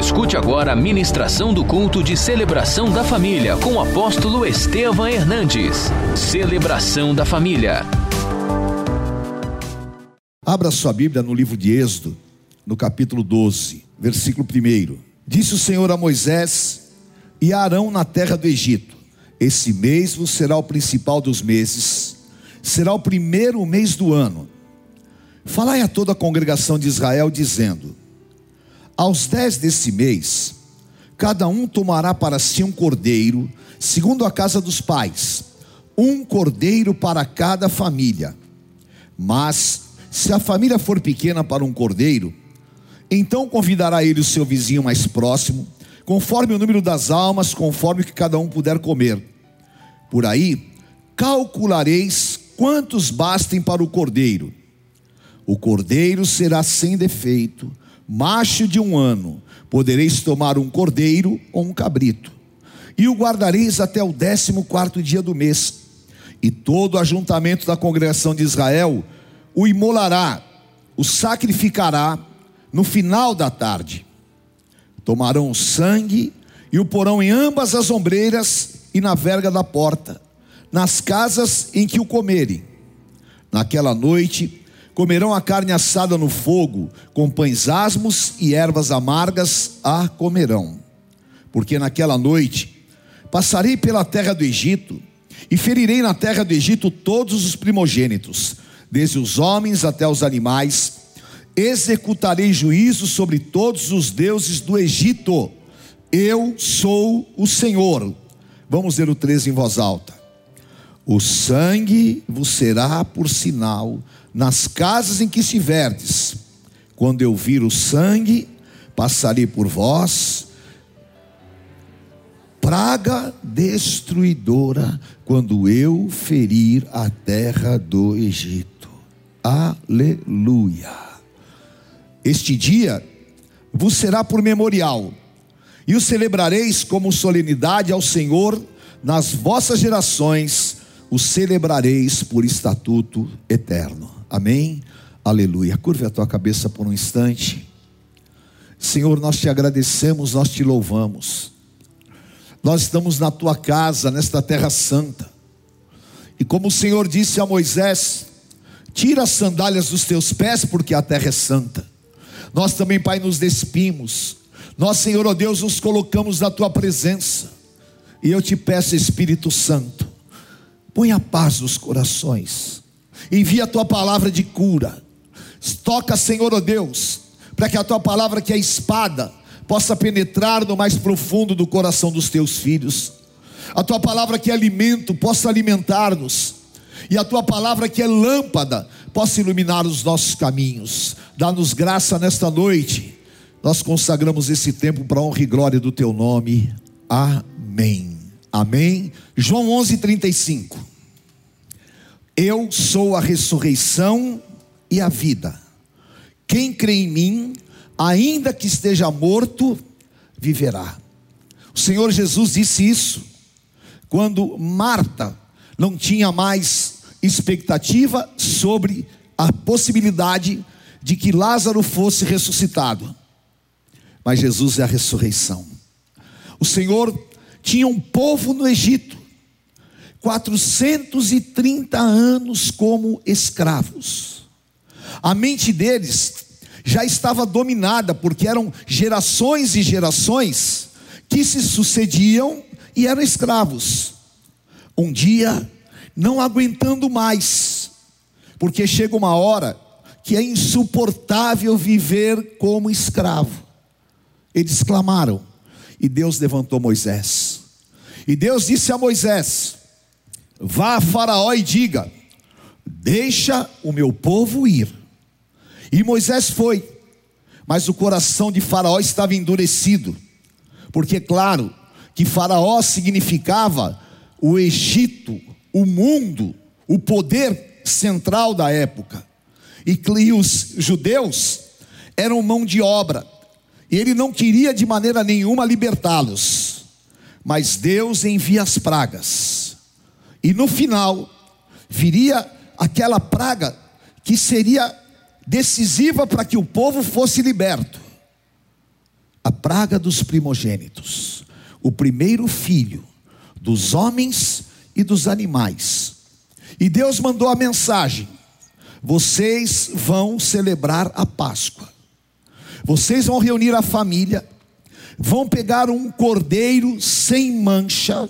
Escute agora a ministração do culto de celebração da família com o apóstolo Estevam Hernandes. Celebração da família. Abra sua Bíblia no livro de Êxodo, no capítulo 12, versículo 1. Disse o Senhor a Moisés e a Arão na terra do Egito: Esse mês vos será o principal dos meses, será o primeiro mês do ano. Falai a toda a congregação de Israel, dizendo: Aos dez desse mês, cada um tomará para si um cordeiro, segundo a casa dos pais, um cordeiro para cada família. Mas, se a família for pequena para um cordeiro, então convidará ele o seu vizinho mais próximo, conforme o número das almas, conforme o que cada um puder comer. Por aí, calculareis quantos bastem para o cordeiro. O cordeiro será sem defeito, macho de um ano. Podereis tomar um cordeiro ou um cabrito, e o guardareis até o décimo quarto dia do mês. E todo o ajuntamento da congregação de Israel o imolará, o sacrificará no final da tarde. Tomarão o sangue e o porão em ambas as ombreiras e na verga da porta, nas casas em que o comerem. Naquela noite, Comerão a carne assada no fogo, com pães asmos e ervas amargas a comerão. Porque naquela noite passarei pela terra do Egito e ferirei na terra do Egito todos os primogênitos, desde os homens até os animais. Executarei juízo sobre todos os deuses do Egito. Eu sou o Senhor. Vamos ler o 13 em voz alta. O sangue vos será por sinal nas casas em que estiverdes, quando eu vir o sangue, passarei por vós, praga destruidora, quando eu ferir a terra do Egito. Aleluia. Este dia vos será por memorial, e o celebrareis como solenidade ao Senhor nas vossas gerações, o celebrareis por estatuto eterno. Amém? Aleluia. Curve a tua cabeça por um instante. Senhor, nós te agradecemos, nós te louvamos. Nós estamos na tua casa, nesta terra santa. E como o Senhor disse a Moisés: Tira as sandálias dos teus pés, porque a terra é santa. Nós também, Pai, nos despimos. Nós, Senhor, ó Deus, nos colocamos na tua presença. E eu te peço, Espírito Santo, põe a paz nos corações envia a tua palavra de cura. Toca, Senhor, ó oh Deus, para que a tua palavra, que é espada, possa penetrar no mais profundo do coração dos teus filhos. A tua palavra, que é alimento, possa alimentar-nos. E a tua palavra, que é lâmpada, possa iluminar os nossos caminhos. Dá-nos graça nesta noite. Nós consagramos esse tempo para a honra e glória do teu nome. Amém. Amém. João 11:35. Eu sou a ressurreição e a vida. Quem crê em mim, ainda que esteja morto, viverá. O Senhor Jesus disse isso quando Marta não tinha mais expectativa sobre a possibilidade de que Lázaro fosse ressuscitado. Mas Jesus é a ressurreição. O Senhor tinha um povo no Egito 430 anos como escravos. A mente deles já estava dominada, porque eram gerações e gerações que se sucediam e eram escravos. Um dia, não aguentando mais, porque chega uma hora que é insuportável viver como escravo. Eles clamaram, e Deus levantou Moisés. E Deus disse a Moisés: Vá a Faraó e diga: Deixa o meu povo ir. E Moisés foi, mas o coração de Faraó estava endurecido, porque, claro, que Faraó significava o Egito, o mundo, o poder central da época, e os judeus eram mão de obra, e ele não queria de maneira nenhuma libertá-los, mas Deus envia as pragas e no final, viria aquela praga que seria decisiva para que o povo fosse liberto. a praga dos primogênitos, o primeiro filho dos homens e dos animais. E Deus mandou a mensagem: vocês vão celebrar a Páscoa. Vocês vão reunir a família, vão pegar um cordeiro sem mancha,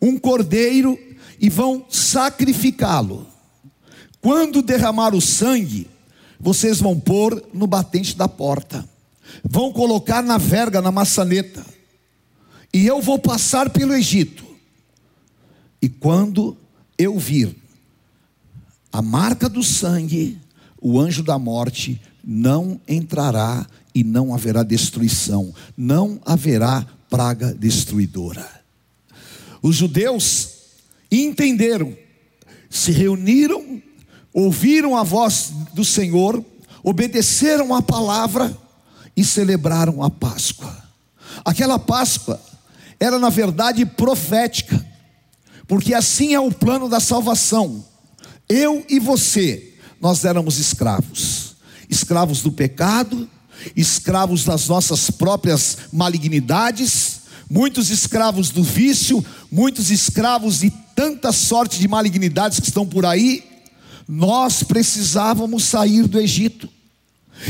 um cordeiro e vão sacrificá-lo. Quando derramar o sangue, vocês vão pôr no batente da porta, vão colocar na verga, na maçaneta, e eu vou passar pelo Egito. E quando eu vir a marca do sangue, o anjo da morte não entrará e não haverá destruição, não haverá praga destruidora. Os judeus entenderam, se reuniram, ouviram a voz do Senhor, obedeceram a palavra e celebraram a Páscoa. Aquela Páscoa era, na verdade, profética, porque assim é o plano da salvação. Eu e você, nós éramos escravos, escravos do pecado, escravos das nossas próprias malignidades, muitos escravos do vício, muitos escravos de tanta sorte de malignidades que estão por aí. Nós precisávamos sair do Egito.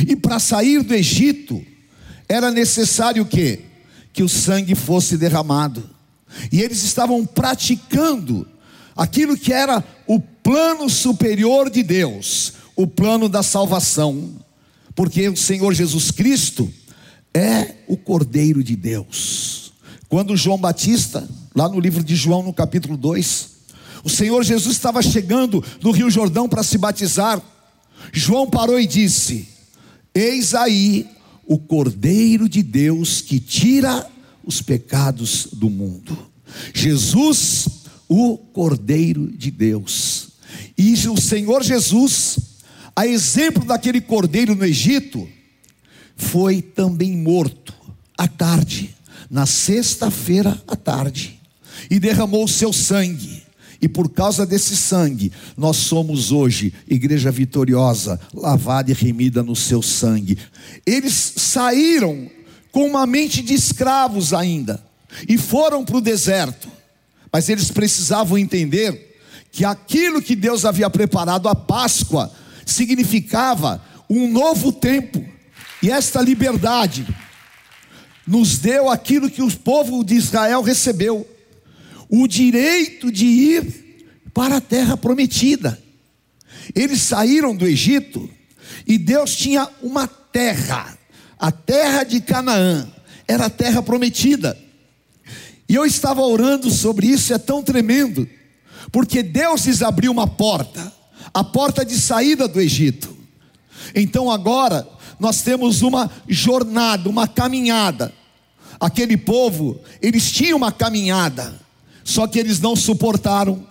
E para sair do Egito, era necessário o quê? Que o sangue fosse derramado. E eles estavam praticando aquilo que era o plano superior de Deus, o plano da salvação, porque o Senhor Jesus Cristo é o Cordeiro de Deus. Quando João Batista, lá no livro de João, no capítulo 2, o Senhor Jesus estava chegando no Rio Jordão para se batizar, João parou e disse: Eis aí o Cordeiro de Deus que tira os pecados do mundo. Jesus, o Cordeiro de Deus. E o Senhor Jesus, a exemplo daquele cordeiro no Egito, foi também morto à tarde, na sexta-feira à tarde, e derramou o seu sangue. E por causa desse sangue, nós somos hoje igreja vitoriosa, lavada e remida no seu sangue. Eles saíram com uma mente de escravos ainda e foram para o deserto, mas eles precisavam entender que aquilo que Deus havia preparado a Páscoa significava um novo tempo, e esta liberdade nos deu aquilo que o povo de Israel recebeu: o direito de ir para a terra prometida. Eles saíram do Egito e Deus tinha uma terra, a terra de Canaã, era a terra prometida. E eu estava orando sobre isso, é tão tremendo, porque Deus lhes abriu uma porta, a porta de saída do Egito. Então agora nós temos uma jornada, uma caminhada. Aquele povo, eles tinham uma caminhada, só que eles não suportaram.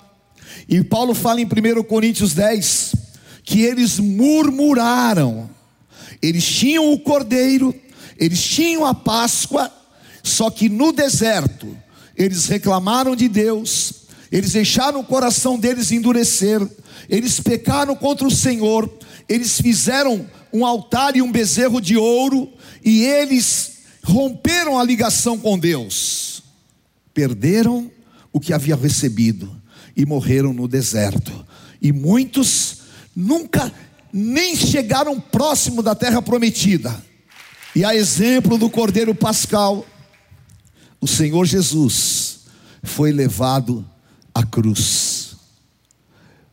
E Paulo fala em 1 Coríntios 10 que eles murmuraram. Eles tinham o cordeiro, eles tinham a Páscoa, só que no deserto eles reclamaram de Deus, eles deixaram o coração deles endurecer, eles pecaram contra o Senhor, eles fizeram um altar e um bezerro de ouro, e eles romperam a ligação com Deus, perderam o que havia recebido e morreram no deserto. E muitos nunca nem chegaram próximo da terra prometida. E a exemplo do Cordeiro Pascal, o Senhor Jesus foi levado à cruz.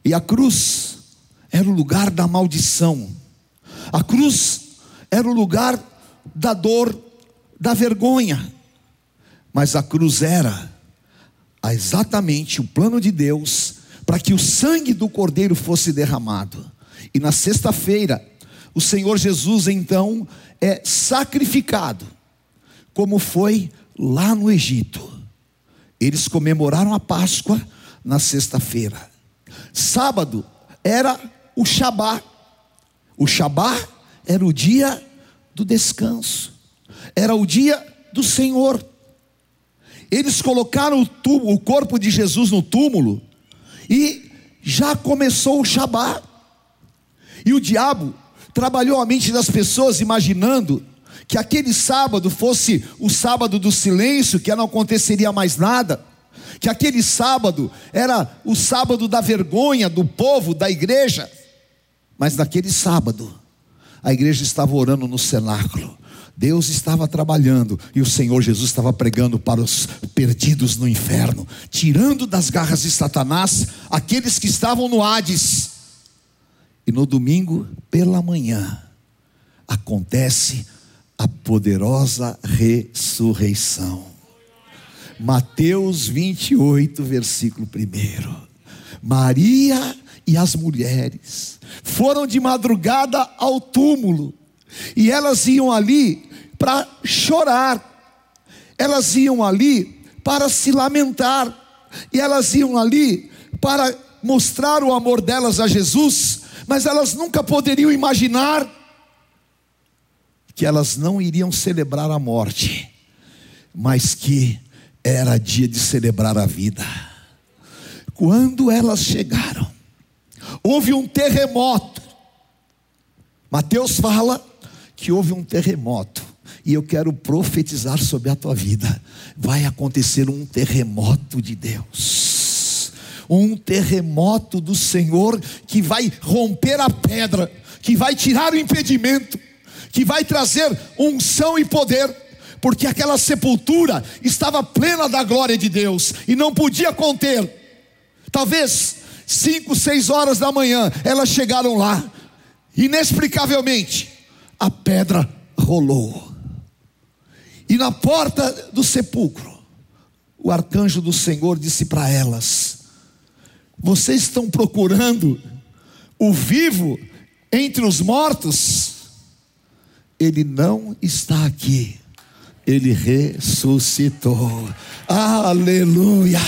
E a cruz era o lugar da maldição. A cruz era o lugar da dor, da vergonha. Mas a cruz era exatamente o plano de Deus para que o sangue do cordeiro fosse derramado. E na sexta-feira, o Senhor Jesus então é sacrificado, como foi lá no Egito. Eles comemoraram a Páscoa na sexta-feira. Sábado era o Shabá. O Shabá era o dia do descanso. Era o dia do Senhor. Eles colocaram o, o corpo de Jesus no túmulo e já começou o Shabá. E o diabo trabalhou a mente das pessoas imaginando que aquele sábado fosse o sábado do silêncio, que não aconteceria mais nada, que aquele sábado era o sábado da vergonha do povo, da igreja, mas naquele sábado, a igreja estava orando no cenáculo, Deus estava trabalhando e o Senhor Jesus estava pregando para os perdidos no inferno, tirando das garras de Satanás aqueles que estavam no Hades. E no domingo, pela manhã, acontece a poderosa ressurreição. Mateus 28, versículo 1. Maria e as mulheres foram de madrugada ao túmulo, e elas iam ali para chorar, elas iam ali para se lamentar, e elas iam ali para mostrar o amor delas a Jesus, mas elas nunca poderiam imaginar que elas não iriam celebrar a morte, mas que era dia de celebrar a vida. Quando elas chegaram, houve um terremoto. Mateus fala que houve um terremoto. E eu quero profetizar sobre a tua vida. Vai acontecer um terremoto de Deus. Um terremoto do Senhor que vai romper a pedra, que vai tirar o impedimento, que vai trazer unção e poder, porque aquela sepultura estava plena da glória de Deus e não podia conter. Talvez cinco, seis horas da manhã, elas chegaram lá, inexplicavelmente, a pedra rolou. E na porta do sepulcro, o arcanjo do Senhor disse para elas: Vocês estão procurando o vivo entre os mortos? Ele não está aqui, ele ressuscitou. Aleluia,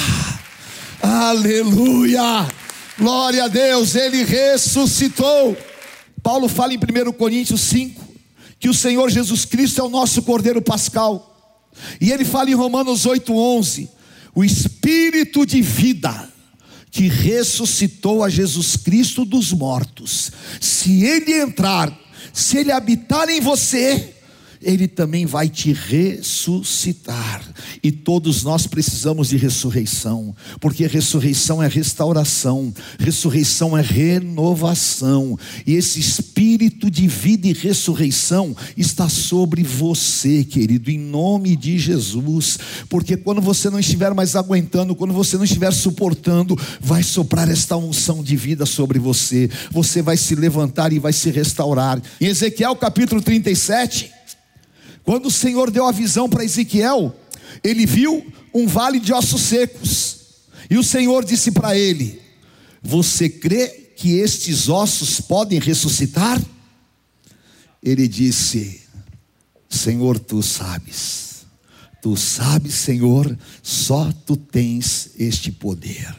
aleluia, glória a Deus, ele ressuscitou. Paulo fala em 1 Coríntios 5 que o Senhor Jesus Cristo é o nosso Cordeiro Pascal. E ele fala em Romanos 8:11, o espírito de vida que ressuscitou a Jesus Cristo dos mortos. Se ele entrar se ele habitar em você, ele também vai te ressuscitar. E todos nós precisamos de ressurreição, porque ressurreição é restauração, ressurreição é renovação, e esse espírito de vida e ressurreição está sobre você, querido, em nome de Jesus, porque quando você não estiver mais aguentando, quando você não estiver suportando, vai soprar esta unção de vida sobre você, você vai se levantar e vai se restaurar. Em Ezequiel capítulo 37, quando o Senhor deu a visão para Ezequiel, ele viu um vale de ossos secos. E o Senhor disse para ele: Você crê que estes ossos podem ressuscitar? Ele disse: Senhor, tu sabes. Tu sabes, Senhor, só tu tens este poder.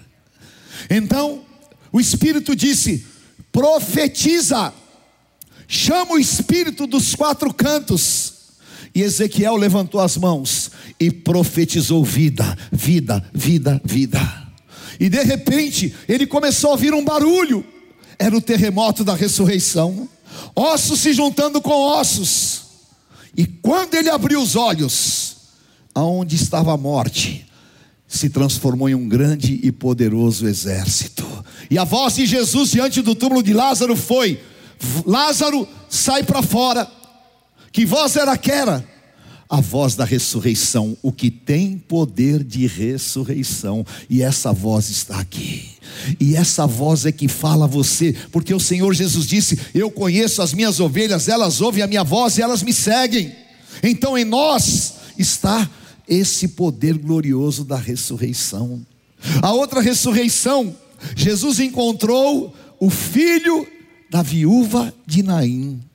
Então, o Espírito disse: profetiza, chama o Espírito dos quatro cantos e Ezequiel levantou as mãos e profetizou vida, vida, vida, vida. E de repente ele começou a ouvir um barulho. Era o terremoto da ressurreição. Ossos se juntando com ossos. E quando ele abriu os olhos, aonde estava a morte, se transformou em um grande e poderoso exército. E a voz de Jesus diante do túmulo de Lázaro foi: Lázaro, sai para fora. Que voz era aquela? A voz da ressurreição, o que tem poder de ressurreição, e essa voz está aqui. E essa voz é que fala a você, porque o Senhor Jesus disse: Eu conheço as minhas ovelhas, elas ouvem a minha voz e elas me seguem. Então em nós está esse poder glorioso da ressurreição. A outra ressurreição, Jesus encontrou o filho da viúva de Naim.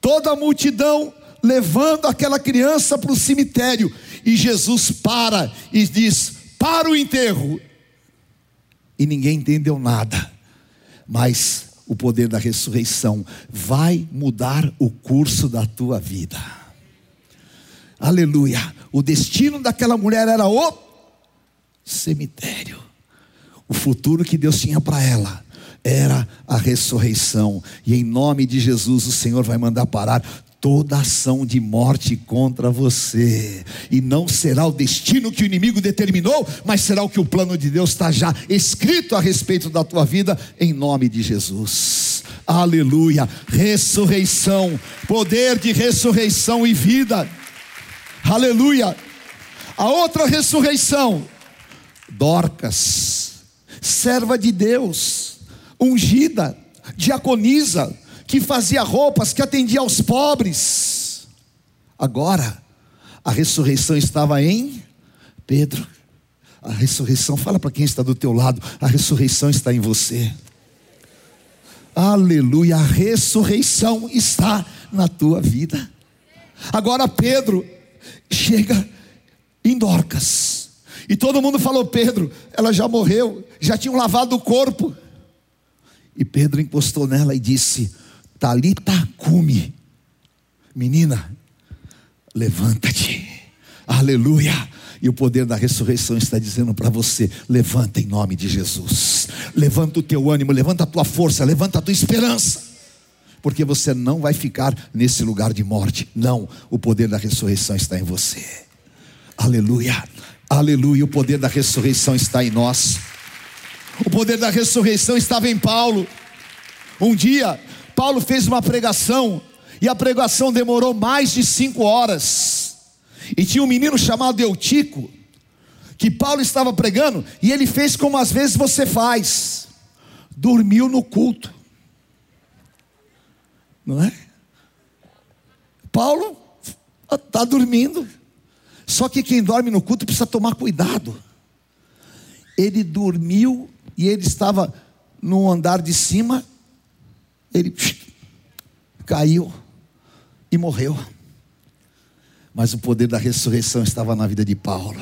Toda a multidão levando aquela criança para o cemitério. E Jesus para e diz: Para o enterro. E ninguém entendeu nada. Mas o poder da ressurreição vai mudar o curso da tua vida. Aleluia. O destino daquela mulher era o cemitério. O futuro que Deus tinha para ela era a ressurreição. E em nome de Jesus, o Senhor vai mandar parar toda ação de morte contra você, e não será o destino que o inimigo determinou, mas será o que o plano de Deus está já escrito a respeito da tua vida, em nome de Jesus. Aleluia, ressurreição, poder de ressurreição e vida, aleluia. A outra ressurreição, Dorcas, serva de Deus, ungida, diaconisa, que fazia roupas, que atendia aos pobres. Agora, a ressurreição estava em Pedro. A ressurreição, fala para quem está do teu lado, a ressurreição está em você. Aleluia, a ressurreição está na tua vida. Agora Pedro chega em Dorcas. E todo mundo falou: Pedro, ela já morreu, já tinham lavado o corpo. E Pedro encostou nela e disse: Talita cume. Menina, levanta-te. Aleluia. E o poder da ressurreição está dizendo para você: levanta em nome de Jesus. Levanta o teu ânimo, levanta a tua força, levanta a tua esperança. Porque você não vai ficar nesse lugar de morte. Não, o poder da ressurreição está em você. Aleluia. Aleluia. O poder da ressurreição está em nós. O poder da ressurreição estava em Paulo. Um dia, Paulo fez uma pregação, e a pregação demorou mais de cinco horas. E tinha um menino chamado Eutico, que Paulo estava pregando, e ele fez como às vezes você faz: dormiu no culto, não é? Paulo está dormindo, só que quem dorme no culto precisa tomar cuidado. Ele dormiu e ele estava no andar de cima ele caiu e morreu. Mas o poder da ressurreição estava na vida de Paulo.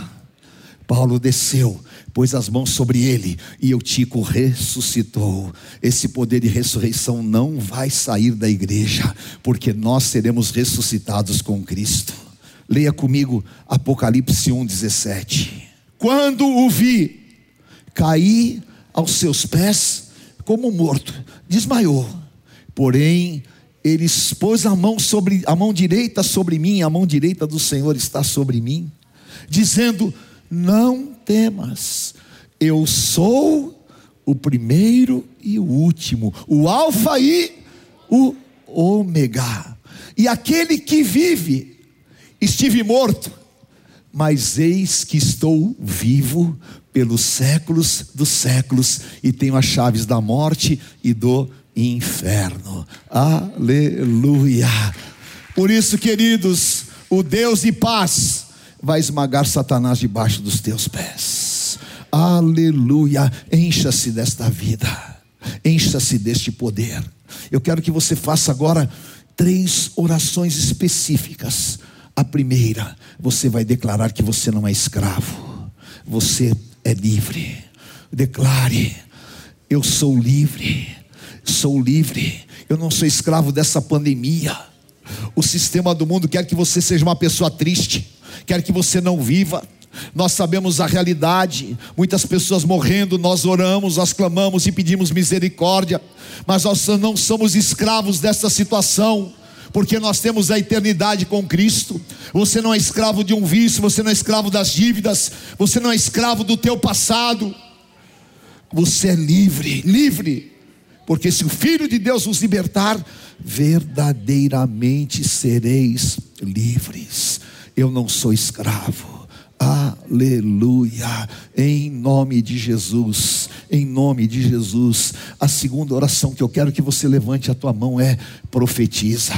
Paulo desceu, pôs as mãos sobre ele e Eutico ressuscitou. Esse poder de ressurreição não vai sair da igreja, porque nós seremos ressuscitados com Cristo. Leia comigo Apocalipse 1,17. Quando o vi, caí aos seus pés como morto, desmaiou. Porém, ele expôs a mão sobre a mão direita sobre mim, a mão direita do Senhor está sobre mim, dizendo: Não temas, eu sou o primeiro e o último, o Alfa e o Ômega. E aquele que vive, estive morto, mas eis que estou vivo pelos séculos dos séculos e tenho as chaves da morte e do inferno. Aleluia. Por isso, queridos, o Deus de paz vai esmagar Satanás debaixo dos teus pés. Aleluia. Encha-se desta vida. Encha-se deste poder. Eu quero que você faça agora três orações específicas. A primeira, você vai declarar que você não é escravo, você é livre. Declare: Eu sou livre sou livre, eu não sou escravo dessa pandemia. O sistema do mundo quer que você seja uma pessoa triste, quer que você não viva. Nós sabemos a realidade, muitas pessoas morrendo, nós oramos, nós clamamos e pedimos misericórdia, mas nós não somos escravos dessa situação porque nós temos a eternidade com Cristo. Você não é escravo de um vício, você não é escravo das dívidas, você não é escravo do teu passado. Você é livre, livre porque se o Filho de Deus os libertar, verdadeiramente sereis livres. Eu não sou escravo. Aleluia, em nome de Jesus, em nome de Jesus. A segunda oração que eu quero que você levante a tua mão é profetiza.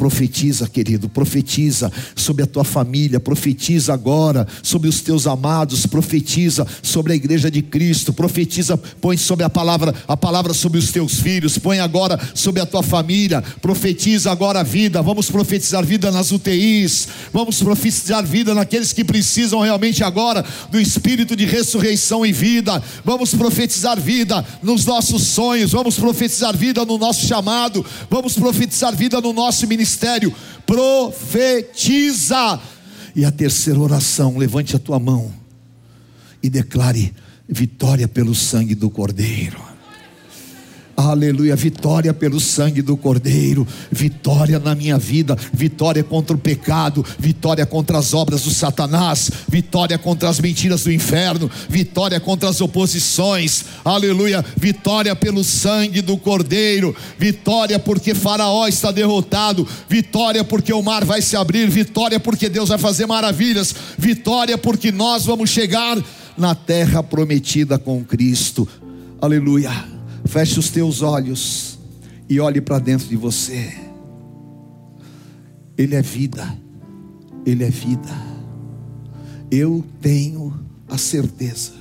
Profetiza, querido, profetiza sobre a tua família, profetiza agora sobre os teus amados, profetiza sobre a igreja de Cristo, profetiza, põe sobre a palavra, a palavra sobre os teus filhos, põe agora sobre a tua família, profetiza agora a vida. Vamos profetizar vida nas UTIs, vamos profetizar vida naqueles que precisam realmente agora do espírito de ressurreição e vida. Vamos profetizar vida nos nossos sonhos, vamos profetizar vida no nosso chamado, vamos profetizar vida no nosso ministério ministério, profetiza. E a terceira oração, levante a tua mão e declare vitória pelo sangue do Cordeiro. Aleluia, vitória pelo sangue do Cordeiro, vitória na minha vida, vitória contra o pecado, vitória contra as obras do Satanás, vitória contra as mentiras do inferno, vitória contra as oposições, aleluia, vitória pelo sangue do Cordeiro, vitória porque Faraó está derrotado, vitória porque o mar vai se abrir, vitória porque Deus vai fazer maravilhas, vitória porque nós vamos chegar na terra prometida com Cristo, aleluia. Feche os teus olhos e olhe para dentro de você. Ele é vida, Ele é vida. Eu tenho a certeza,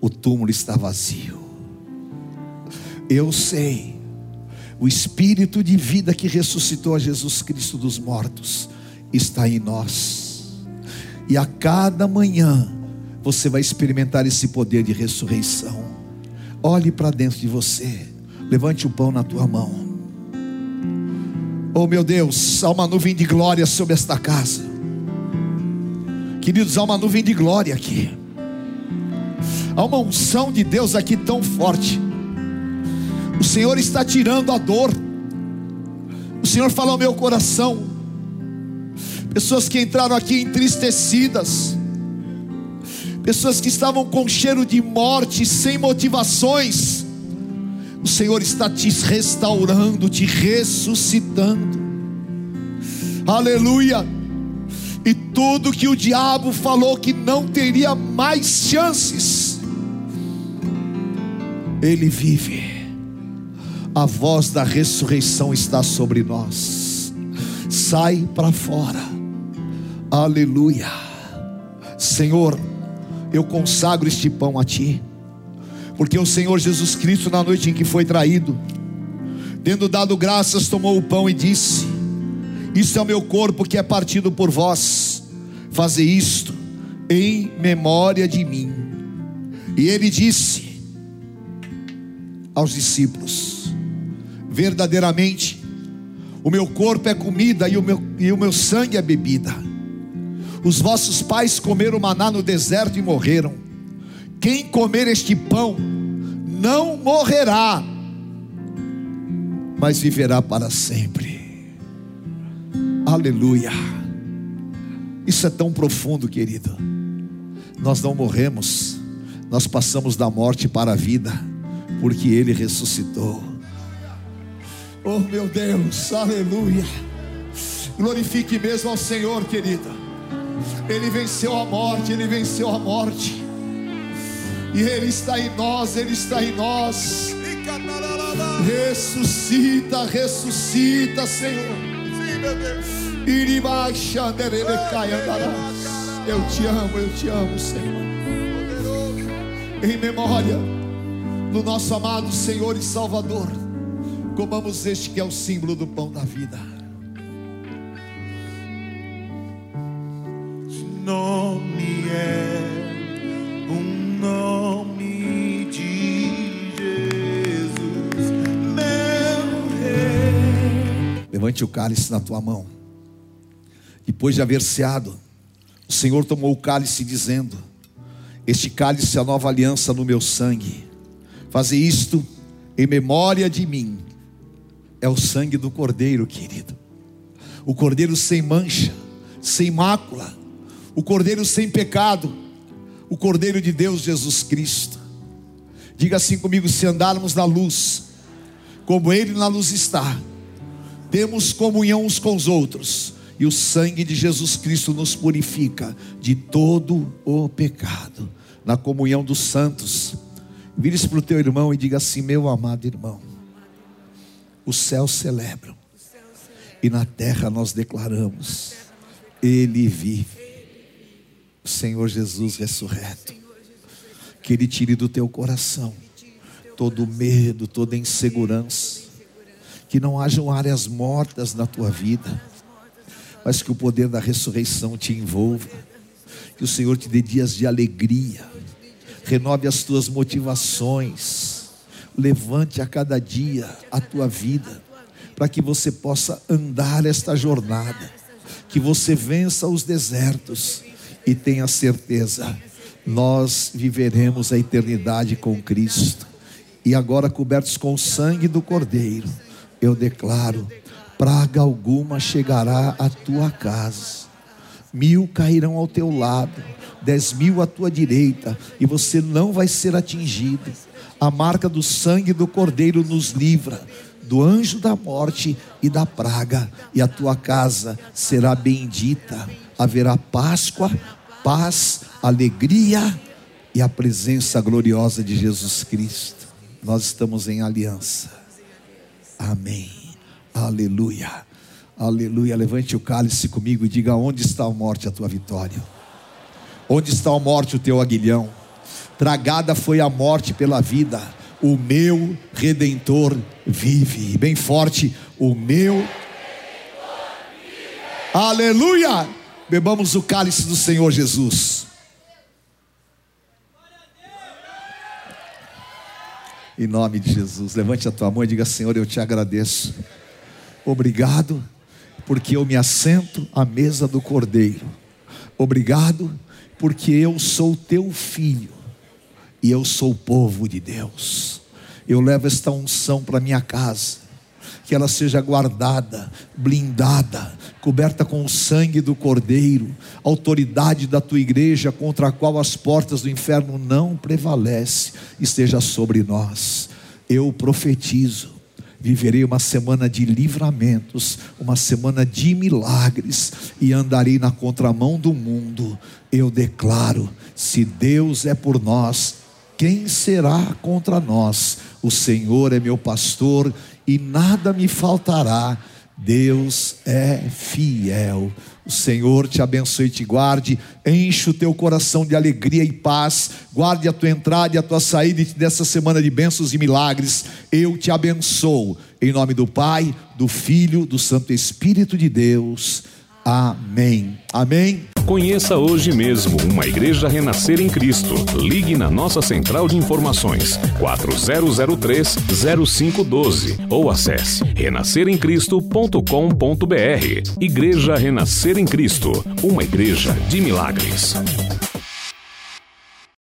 o túmulo está vazio. Eu sei, o Espírito de vida que ressuscitou a Jesus Cristo dos mortos está em nós, e a cada manhã você vai experimentar esse poder de ressurreição. Olhe para dentro de você. Levante o pão na tua mão. Oh meu Deus, há uma nuvem de glória sobre esta casa. Queridos, há uma nuvem de glória aqui. Há uma unção de Deus aqui tão forte. O Senhor está tirando a dor. O Senhor fala ao meu coração. Pessoas que entraram aqui entristecidas pessoas que estavam com cheiro de morte, sem motivações. O Senhor está te restaurando, te ressuscitando. Aleluia. E tudo que o diabo falou que não teria mais chances, ele vive. A voz da ressurreição está sobre nós. Sai para fora. Aleluia. Senhor, eu consagro este pão a ti, porque o Senhor Jesus Cristo, na noite em que foi traído, tendo dado graças, tomou o pão e disse: Isto é o meu corpo que é partido por vós, faze isto em memória de mim. E ele disse aos discípulos: Verdadeiramente, o meu corpo é comida e o meu, e o meu sangue é bebida. Os vossos pais comeram maná no deserto e morreram. Quem comer este pão não morrerá, mas viverá para sempre. Aleluia. Isso é tão profundo, querido. Nós não morremos, nós passamos da morte para a vida, porque Ele ressuscitou. Oh meu Deus, aleluia. Glorifique mesmo ao Senhor, querida. Ele venceu a morte, Ele venceu a morte. E Ele está em nós, Ele está em nós. Ressuscita, ressuscita, Senhor. Eu te amo, eu te amo, Senhor. Em memória do nosso amado Senhor e Salvador, comamos este que é o símbolo do pão da vida. O cálice na tua mão. Depois de haver ceado, o Senhor tomou o cálice, dizendo: Este cálice é a nova aliança no meu sangue. Fazer isto em memória de mim. É o sangue do Cordeiro, querido. O Cordeiro sem mancha, sem mácula o Cordeiro sem pecado, o Cordeiro de Deus Jesus Cristo. Diga assim comigo: se andarmos na luz, como Ele na luz está, temos comunhão uns com os outros, e o sangue de Jesus Cristo nos purifica de todo o pecado. Na comunhão dos santos, vire-se para o teu irmão e diga assim: meu amado irmão, os céus celebram, e na terra nós declaramos: Ele vive. Senhor Jesus ressurreto. Que Ele tire do teu coração todo medo, toda insegurança. Que não hajam áreas mortas na tua vida, mas que o poder da ressurreição te envolva. Que o Senhor te dê dias de alegria, renove as tuas motivações, levante a cada dia a tua vida, para que você possa andar esta jornada, que você vença os desertos e tenha certeza, nós viveremos a eternidade com Cristo. e agora cobertos com o sangue do Cordeiro, eu declaro: praga alguma chegará à tua casa, mil cairão ao teu lado, dez mil à tua direita, e você não vai ser atingido. A marca do sangue do Cordeiro nos livra do anjo da morte e da praga, e a tua casa será bendita. Haverá Páscoa, paz, alegria e a presença gloriosa de Jesus Cristo. Nós estamos em aliança. Amém. Aleluia. Aleluia. Levante o cálice comigo e diga: onde está a morte, a tua vitória? Onde está a morte, o teu aguilhão? Tragada foi a morte pela vida. O meu redentor vive. Bem forte, o meu. Aleluia! Bebamos o cálice do Senhor Jesus. Em nome de Jesus, levante a tua mão e diga: Senhor, eu te agradeço. Obrigado, porque eu me assento à mesa do Cordeiro. Obrigado, porque eu sou teu filho e eu sou povo de Deus. Eu levo esta unção para minha casa que ela seja guardada, blindada, coberta com o sangue do Cordeiro, autoridade da tua igreja contra a qual as portas do inferno não prevalece, esteja sobre nós. Eu profetizo viverei uma semana de livramentos, uma semana de milagres e andarei na contramão do mundo. Eu declaro: se Deus é por nós, quem será contra nós? O Senhor é meu pastor e nada me faltará. Deus é fiel. O Senhor te abençoe e te guarde, enche o teu coração de alegria e paz, guarde a tua entrada e a tua saída dessa semana de bênçãos e milagres. Eu te abençoo, em nome do Pai, do Filho, do Santo Espírito de Deus. Amém. Amém. Conheça hoje mesmo uma igreja renascer em Cristo. Ligue na nossa central de informações 4003 0512 ou acesse renasceremcristo.com.br. Igreja Renascer em Cristo, uma igreja de milagres.